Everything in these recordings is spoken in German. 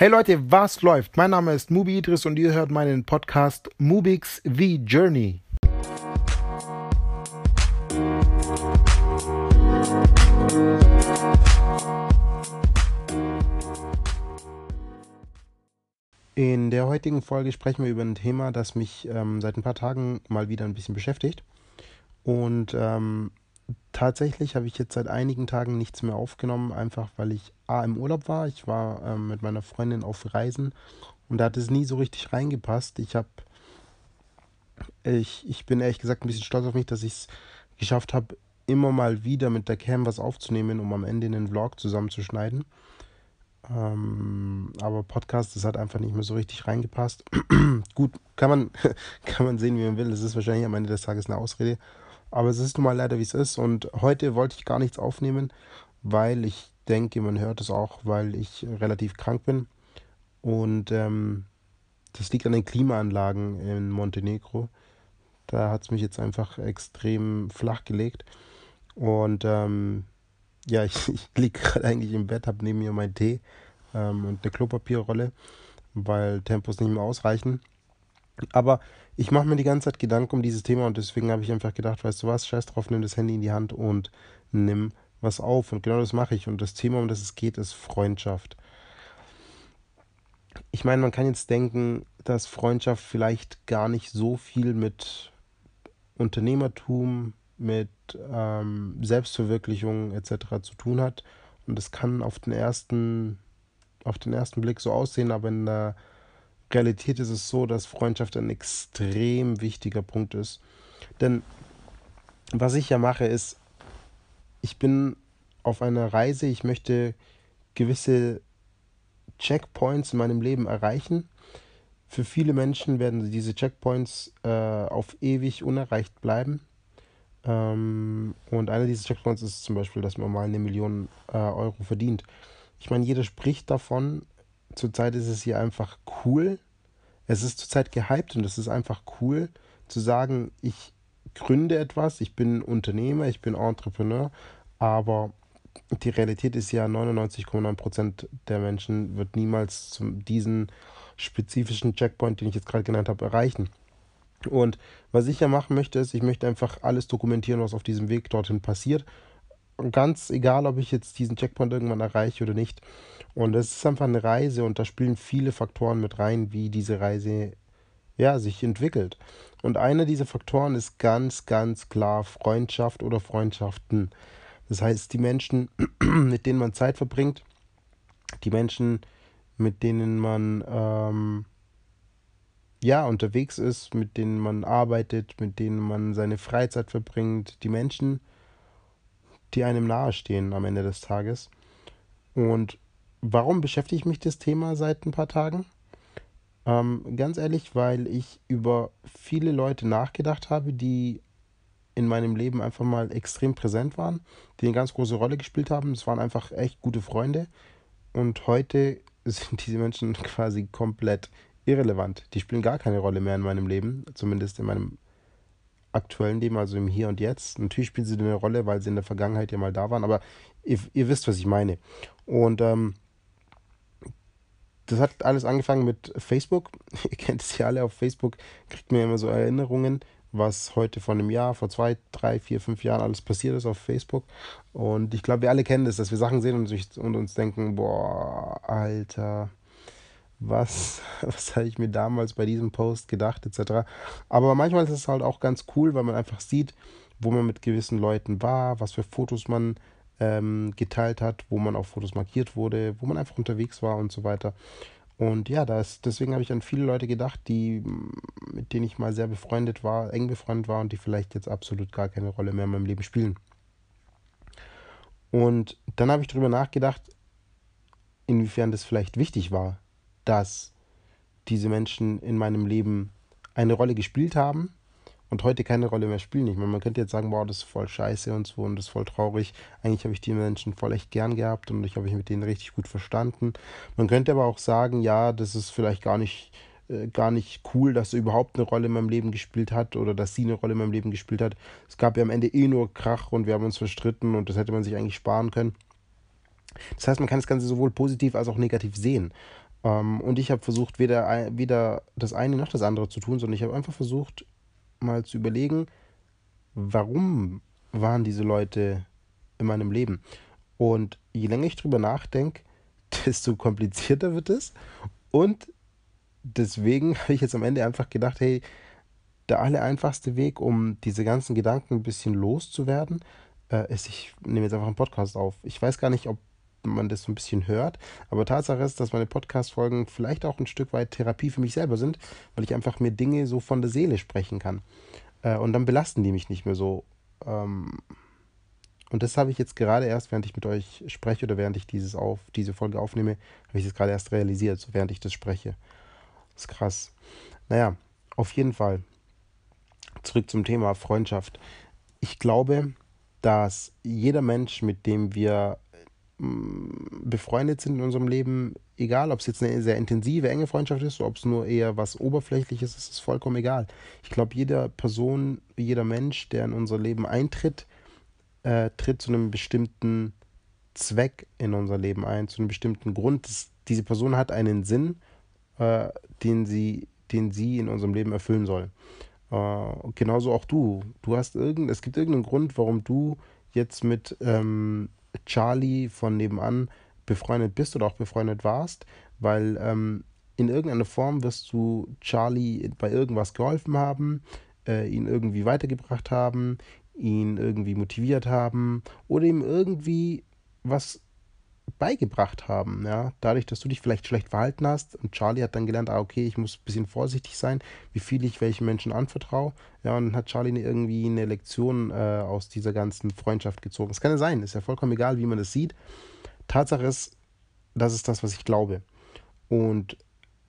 Hey Leute, was läuft? Mein Name ist Mubi Idris und ihr hört meinen Podcast Mubix The Journey. In der heutigen Folge sprechen wir über ein Thema, das mich ähm, seit ein paar Tagen mal wieder ein bisschen beschäftigt. Und ähm, tatsächlich habe ich jetzt seit einigen Tagen nichts mehr aufgenommen, einfach weil ich A im Urlaub war. Ich war ähm, mit meiner Freundin auf Reisen und da hat es nie so richtig reingepasst. Ich habe, ich, ich bin ehrlich gesagt ein bisschen stolz auf mich, dass ich es geschafft habe, immer mal wieder mit der Cam was aufzunehmen, um am Ende einen Vlog zusammenzuschneiden. Ähm, aber Podcast, das hat einfach nicht mehr so richtig reingepasst. Gut, kann man, kann man sehen, wie man will. Es ist wahrscheinlich am Ende des Tages eine Ausrede. Aber es ist nun mal leider, wie es ist. Und heute wollte ich gar nichts aufnehmen, weil ich denke, man hört es auch, weil ich relativ krank bin. Und ähm, das liegt an den Klimaanlagen in Montenegro. Da hat es mich jetzt einfach extrem flach gelegt. Und ähm, ja, ich, ich liege gerade eigentlich im Bett, habe neben mir meinen Tee ähm, und eine Klopapierrolle, weil Tempos nicht mehr ausreichen. Aber ich mache mir die ganze Zeit Gedanken um dieses Thema und deswegen habe ich einfach gedacht, weißt du was, scheiß drauf, nimm das Handy in die Hand und nimm was auf. Und genau das mache ich. Und das Thema, um das es geht, ist Freundschaft. Ich meine, man kann jetzt denken, dass Freundschaft vielleicht gar nicht so viel mit Unternehmertum, mit ähm, Selbstverwirklichung etc. zu tun hat. Und das kann auf den ersten, auf den ersten Blick so aussehen, aber in der Realität ist es so, dass Freundschaft ein extrem wichtiger Punkt ist. Denn was ich ja mache, ist, ich bin auf einer Reise, ich möchte gewisse Checkpoints in meinem Leben erreichen. Für viele Menschen werden diese Checkpoints äh, auf ewig unerreicht bleiben. Ähm, und einer dieser Checkpoints ist zum Beispiel, dass man mal eine Million äh, Euro verdient. Ich meine, jeder spricht davon, zurzeit ist es hier einfach cool. Es ist zurzeit gehypt und es ist einfach cool zu sagen, ich gründe etwas, ich bin Unternehmer, ich bin Entrepreneur, aber die Realität ist ja, 99,9% der Menschen wird niemals diesen spezifischen Checkpoint, den ich jetzt gerade genannt habe, erreichen. Und was ich ja machen möchte, ist, ich möchte einfach alles dokumentieren, was auf diesem Weg dorthin passiert ganz egal, ob ich jetzt diesen Checkpoint irgendwann erreiche oder nicht. Und es ist einfach eine Reise und da spielen viele Faktoren mit rein, wie diese Reise ja, sich entwickelt. Und einer dieser Faktoren ist ganz, ganz klar Freundschaft oder Freundschaften. Das heißt, die Menschen, mit denen man Zeit verbringt, die Menschen, mit denen man ähm, ja unterwegs ist, mit denen man arbeitet, mit denen man seine Freizeit verbringt, die Menschen, die einem nahestehen am Ende des Tages. Und warum beschäftige ich mich das Thema seit ein paar Tagen? Ähm, ganz ehrlich, weil ich über viele Leute nachgedacht habe, die in meinem Leben einfach mal extrem präsent waren, die eine ganz große Rolle gespielt haben. Es waren einfach echt gute Freunde. Und heute sind diese Menschen quasi komplett irrelevant. Die spielen gar keine Rolle mehr in meinem Leben, zumindest in meinem aktuellen Leben, also im Hier und Jetzt. Natürlich spielen sie eine Rolle, weil sie in der Vergangenheit ja mal da waren, aber ihr, ihr wisst, was ich meine. Und ähm, das hat alles angefangen mit Facebook. ihr kennt es ja alle auf Facebook, kriegt mir immer so Erinnerungen, was heute vor einem Jahr, vor zwei, drei, vier, fünf Jahren alles passiert ist auf Facebook. Und ich glaube, wir alle kennen das, dass wir Sachen sehen und, und uns denken, boah, Alter, was, was habe ich mir damals bei diesem Post gedacht, etc. Aber manchmal ist es halt auch ganz cool, weil man einfach sieht, wo man mit gewissen Leuten war, was für Fotos man ähm, geteilt hat, wo man auf Fotos markiert wurde, wo man einfach unterwegs war und so weiter. Und ja, das, deswegen habe ich an viele Leute gedacht, die, mit denen ich mal sehr befreundet war, eng befreundet war und die vielleicht jetzt absolut gar keine Rolle mehr in meinem Leben spielen. Und dann habe ich darüber nachgedacht, inwiefern das vielleicht wichtig war, dass diese Menschen in meinem Leben eine Rolle gespielt haben und heute keine Rolle mehr spielen. Ich meine, man könnte jetzt sagen, wow, das ist voll scheiße und so und das ist voll traurig. Eigentlich habe ich die Menschen voll echt gern gehabt und ich habe mich mit denen richtig gut verstanden. Man könnte aber auch sagen, ja, das ist vielleicht gar nicht äh, gar nicht cool, dass er überhaupt eine Rolle in meinem Leben gespielt hat oder dass sie eine Rolle in meinem Leben gespielt hat. Es gab ja am Ende eh nur Krach und wir haben uns verstritten und das hätte man sich eigentlich sparen können. Das heißt, man kann das Ganze sowohl positiv als auch negativ sehen. Ähm, und ich habe versucht, weder, weder das eine noch das andere zu tun, sondern ich habe einfach versucht, mal zu überlegen, warum waren diese Leute in meinem Leben? Und je länger ich drüber nachdenke, desto komplizierter wird es. Und deswegen habe ich jetzt am Ende einfach gedacht, hey, der aller einfachste Weg, um diese ganzen Gedanken ein bisschen loszuwerden, äh, ist, ich nehme jetzt einfach einen Podcast auf. Ich weiß gar nicht, ob man das so ein bisschen hört, aber Tatsache ist, dass meine Podcast-Folgen vielleicht auch ein Stück weit Therapie für mich selber sind, weil ich einfach mir Dinge so von der Seele sprechen kann. Äh, und dann belasten die mich nicht mehr so. Ähm, und das habe ich jetzt gerade erst, während ich mit euch spreche oder während ich dieses auf, diese Folge aufnehme, habe ich das gerade erst realisiert, so während ich das spreche. Das ist krass. Naja, auf jeden Fall. Zurück zum Thema Freundschaft. Ich glaube, dass jeder Mensch, mit dem wir befreundet sind in unserem Leben, egal ob es jetzt eine sehr intensive, enge Freundschaft ist ob es nur eher was Oberflächliches ist, ist vollkommen egal. Ich glaube, jeder Person, jeder Mensch, der in unser Leben eintritt, äh, tritt zu einem bestimmten Zweck in unser Leben ein, zu einem bestimmten Grund. Das, diese Person hat einen Sinn, äh, den, sie, den sie in unserem Leben erfüllen soll. Äh, genauso auch du. Du hast irgend, es gibt irgendeinen Grund, warum du jetzt mit ähm, Charlie von nebenan befreundet bist oder auch befreundet warst, weil ähm, in irgendeiner Form wirst du Charlie bei irgendwas geholfen haben, äh, ihn irgendwie weitergebracht haben, ihn irgendwie motiviert haben oder ihm irgendwie was beigebracht haben, ja, dadurch, dass du dich vielleicht schlecht verhalten hast und Charlie hat dann gelernt, ah, okay, ich muss ein bisschen vorsichtig sein, wie viel ich welchen Menschen anvertraue, ja, und dann hat Charlie irgendwie eine Lektion äh, aus dieser ganzen Freundschaft gezogen. Es kann ja sein, ist ja vollkommen egal, wie man das sieht. Tatsache ist, das ist das, was ich glaube. Und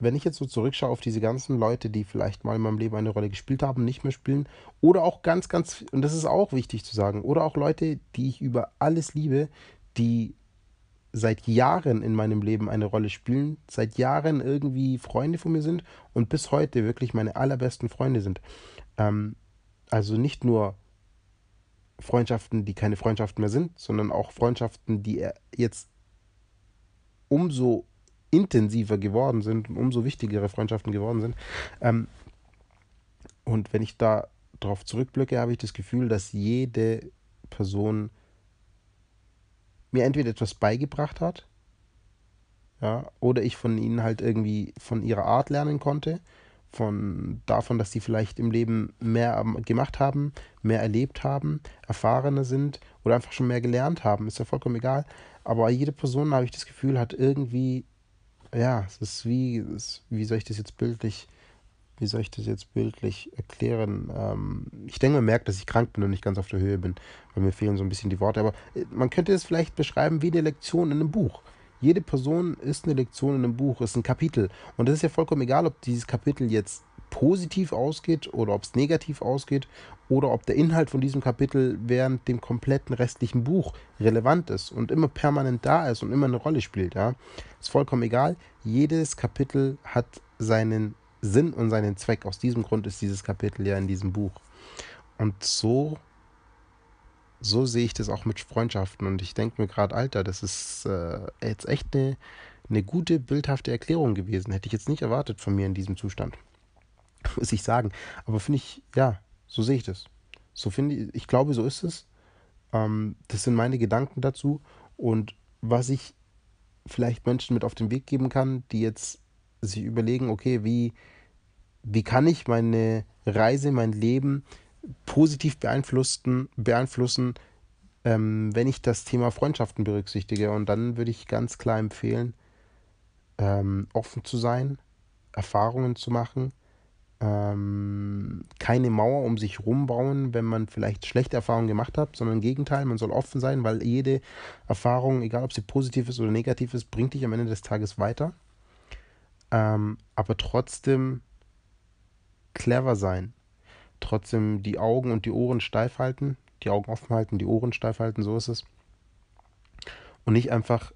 wenn ich jetzt so zurückschaue auf diese ganzen Leute, die vielleicht mal in meinem Leben eine Rolle gespielt haben, nicht mehr spielen, oder auch ganz, ganz, und das ist auch wichtig zu sagen, oder auch Leute, die ich über alles liebe, die seit Jahren in meinem Leben eine Rolle spielen, seit Jahren irgendwie Freunde von mir sind und bis heute wirklich meine allerbesten Freunde sind. Ähm, also nicht nur Freundschaften, die keine Freundschaften mehr sind, sondern auch Freundschaften, die jetzt umso intensiver geworden sind umso wichtigere Freundschaften geworden sind. Ähm, und wenn ich da darauf zurückblicke, habe ich das Gefühl, dass jede Person mir entweder etwas beigebracht hat, ja, oder ich von ihnen halt irgendwie von ihrer Art lernen konnte, von davon, dass sie vielleicht im Leben mehr gemacht haben, mehr erlebt haben, erfahrener sind oder einfach schon mehr gelernt haben, ist ja vollkommen egal. Aber jede Person, habe ich das Gefühl, hat irgendwie ja, es ist wie, es, wie soll ich das jetzt bildlich, wie soll ich das jetzt bildlich erklären? Ähm, ich denke, man merkt, dass ich krank bin und nicht ganz auf der Höhe bin, weil mir fehlen so ein bisschen die Worte. Aber äh, man könnte es vielleicht beschreiben wie eine Lektion in einem Buch. Jede Person ist eine Lektion in einem Buch, ist ein Kapitel. Und es ist ja vollkommen egal, ob dieses Kapitel jetzt positiv ausgeht oder ob es negativ ausgeht oder ob der Inhalt von diesem Kapitel während dem kompletten restlichen Buch relevant ist und immer permanent da ist und immer eine Rolle spielt. Ja, ist vollkommen egal. Jedes Kapitel hat seinen Sinn und seinen Zweck. Aus diesem Grund ist dieses Kapitel ja in diesem Buch. Und so so sehe ich das auch mit Freundschaften. Und ich denke mir gerade, Alter, das ist äh, jetzt echt eine, eine gute, bildhafte Erklärung gewesen. Hätte ich jetzt nicht erwartet von mir in diesem Zustand. Muss ich sagen. Aber finde ich, ja, so sehe ich das. So finde ich, ich glaube, so ist es. Ähm, das sind meine Gedanken dazu. Und was ich vielleicht Menschen mit auf den Weg geben kann, die jetzt sich überlegen, okay, wie, wie kann ich meine Reise, mein Leben positiv beeinflussen, beeinflussen ähm, wenn ich das Thema Freundschaften berücksichtige. Und dann würde ich ganz klar empfehlen, ähm, offen zu sein, Erfahrungen zu machen, ähm, keine Mauer um sich rumbauen, wenn man vielleicht schlechte Erfahrungen gemacht hat, sondern im Gegenteil, man soll offen sein, weil jede Erfahrung, egal ob sie positiv ist oder negativ ist, bringt dich am Ende des Tages weiter. Ähm, aber trotzdem clever sein, trotzdem die Augen und die Ohren steif halten, die Augen offen halten, die Ohren steif halten, so ist es. Und nicht einfach,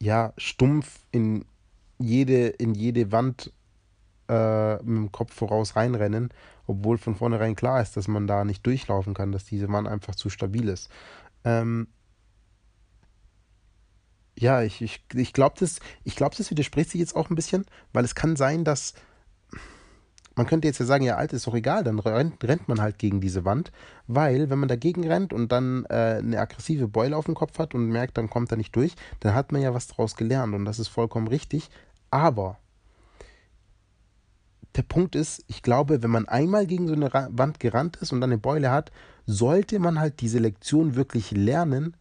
ja, stumpf in jede, in jede Wand äh, mit dem Kopf voraus reinrennen, obwohl von vornherein klar ist, dass man da nicht durchlaufen kann, dass diese Wand einfach zu stabil ist. Ähm, Ja, ich, ich, ich glaube, das, glaub, das widerspricht sich jetzt auch ein bisschen, weil es kann sein, dass man könnte jetzt ja sagen, ja, alt ist doch egal, dann rennt, rennt, man halt gegen diese Wand, weil wenn man dagegen rennt und dann äh, eine aggressive Beule auf dem Kopf hat und merkt, dann kommt er nicht durch, dann hat man ja was daraus gelernt und das ist vollkommen richtig. Aber der Punkt ist, ich glaube, wenn man einmal gegen so eine Wand gerannt ist und dann eine Beule hat, sollte man halt diese Lektion wirklich lernen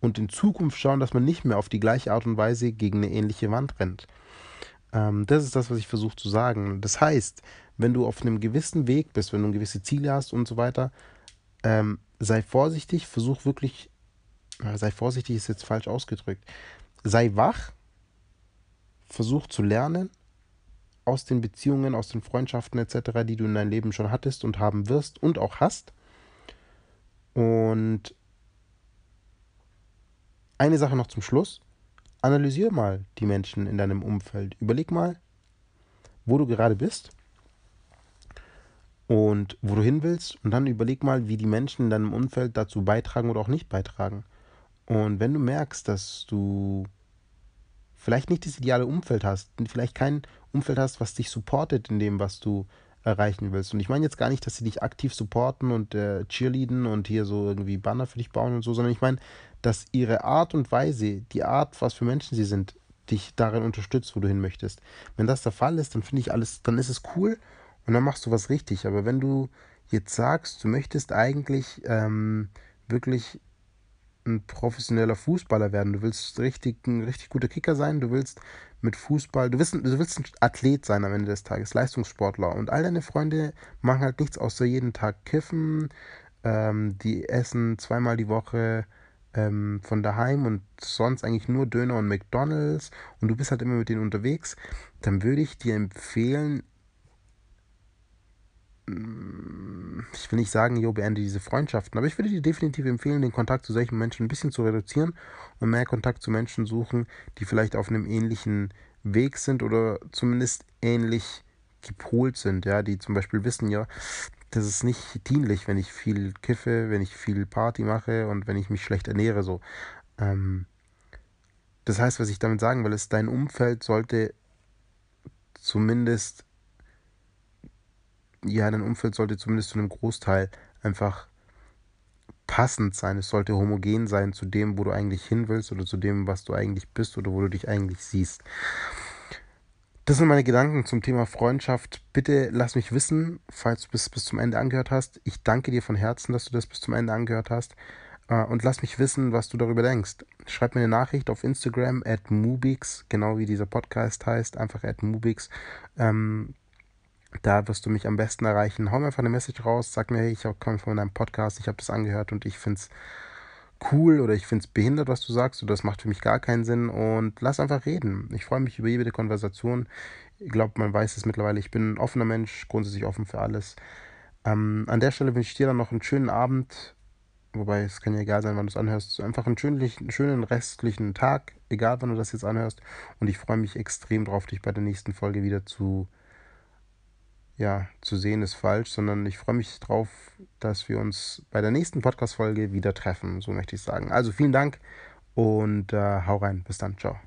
und in Zukunft schauen, dass man nicht mehr auf die gleiche Art und Weise gegen eine ähnliche Wand rennt. Ähm, das ist das, was ich versuche zu sagen. Das heißt, wenn du auf einem gewissen Weg bist, wenn du gewisse Ziele hast und so weiter, ähm, sei vorsichtig, versuch wirklich, sei vorsichtig ist jetzt falsch ausgedrückt, sei wach, versuch zu lernen aus den Beziehungen, aus den Freundschaften etc., die du in deinem Leben schon hattest und haben wirst und auch hast. Und eine Sache noch zum Schluss. Analysier mal die Menschen in deinem Umfeld. Überleg mal, wo du gerade bist und wo du hin willst und dann überleg mal, wie die Menschen in deinem Umfeld dazu beitragen oder auch nicht beitragen. Und wenn du merkst, dass du vielleicht nicht das ideale Umfeld hast, vielleicht kein Umfeld hast, was dich supportet in dem, was du erreichen willst. Und ich meine jetzt gar nicht, dass sie dich aktiv supporten und äh, cheerleaden und hier so irgendwie Banner für dich bauen und so, sondern ich meine, dass ihre Art und Weise, die Art, was für Menschen sie sind, dich darin unterstützt, wo du hin möchtest. Wenn das der Fall ist, dann finde ich alles, dann ist es cool und dann machst du was richtig. Aber wenn du jetzt sagst, du möchtest eigentlich ähm, wirklich ein professioneller Fußballer werden. Du willst richtig, ein richtig guter Kicker sein. Du willst mit Fußball, du willst, du willst ein Athlet sein am Ende des Tages, Leistungssportler. Und all deine Freunde machen halt nichts außer jeden Tag kiffen. Ähm, die essen zweimal die Woche ähm, von daheim und sonst eigentlich nur Döner und McDonalds. Und du bist halt immer mit denen unterwegs. Dann würde ich dir empfehlen, ich will nicht sagen, jo, beende diese Freundschaften, aber ich würde dir definitiv empfehlen, den Kontakt zu solchen Menschen ein bisschen zu reduzieren und mehr Kontakt zu Menschen suchen, die vielleicht auf einem ähnlichen Weg sind oder zumindest ähnlich gepolt sind, ja, die zum Beispiel wissen, ja, das ist nicht dienlich, wenn ich viel kiffe, wenn ich viel Party mache und wenn ich mich schlecht ernähre, so. Ähm, das heißt, was ich damit sagen will, ist, dein Umfeld sollte zumindest ja, dein Umfeld sollte zumindest zu einem Großteil einfach passend sein. Es sollte homogen sein zu dem, wo du eigentlich hin willst oder zu dem, was du eigentlich bist oder wo du dich eigentlich siehst. Das sind meine Gedanken zum Thema Freundschaft. Bitte lass mich wissen, falls du bis, bis zum Ende angehört hast. Ich danke dir von Herzen, dass du das bis zum Ende angehört hast. Äh, und lass mich wissen, was du darüber denkst. Schreib mir eine Nachricht auf Instagram at Mubix, genau wie dieser Podcast heißt, einfach at Mubix. Ähm, da wirst du mich am besten erreichen. Hau mir einfach eine Message raus, sag mir, hey, ich komme von deinem Podcast, ich habe das angehört und ich finde es cool oder ich finde es behindert, was du sagst oder das macht für mich gar keinen Sinn und lass einfach reden. Ich freue mich über jede Konversation. Ich glaube, man weiß es mittlerweile. Ich bin ein offener Mensch, grundsätzlich offen für alles. Ähm, an der Stelle wünsche ich dir dann noch einen schönen Abend, wobei es kann ja egal sein, wann du es anhörst. Einfach einen schönen, schönen restlichen Tag, egal wann du das jetzt anhörst. Und ich freue mich extrem drauf, dich bei der nächsten Folge wieder zu ja, zu sehen ist falsch, sondern ich freue mich drauf, dass wir uns bei der nächsten Podcast-Folge wieder treffen, so möchte ich sagen. Also vielen Dank und äh, hau rein. Bis dann. Ciao.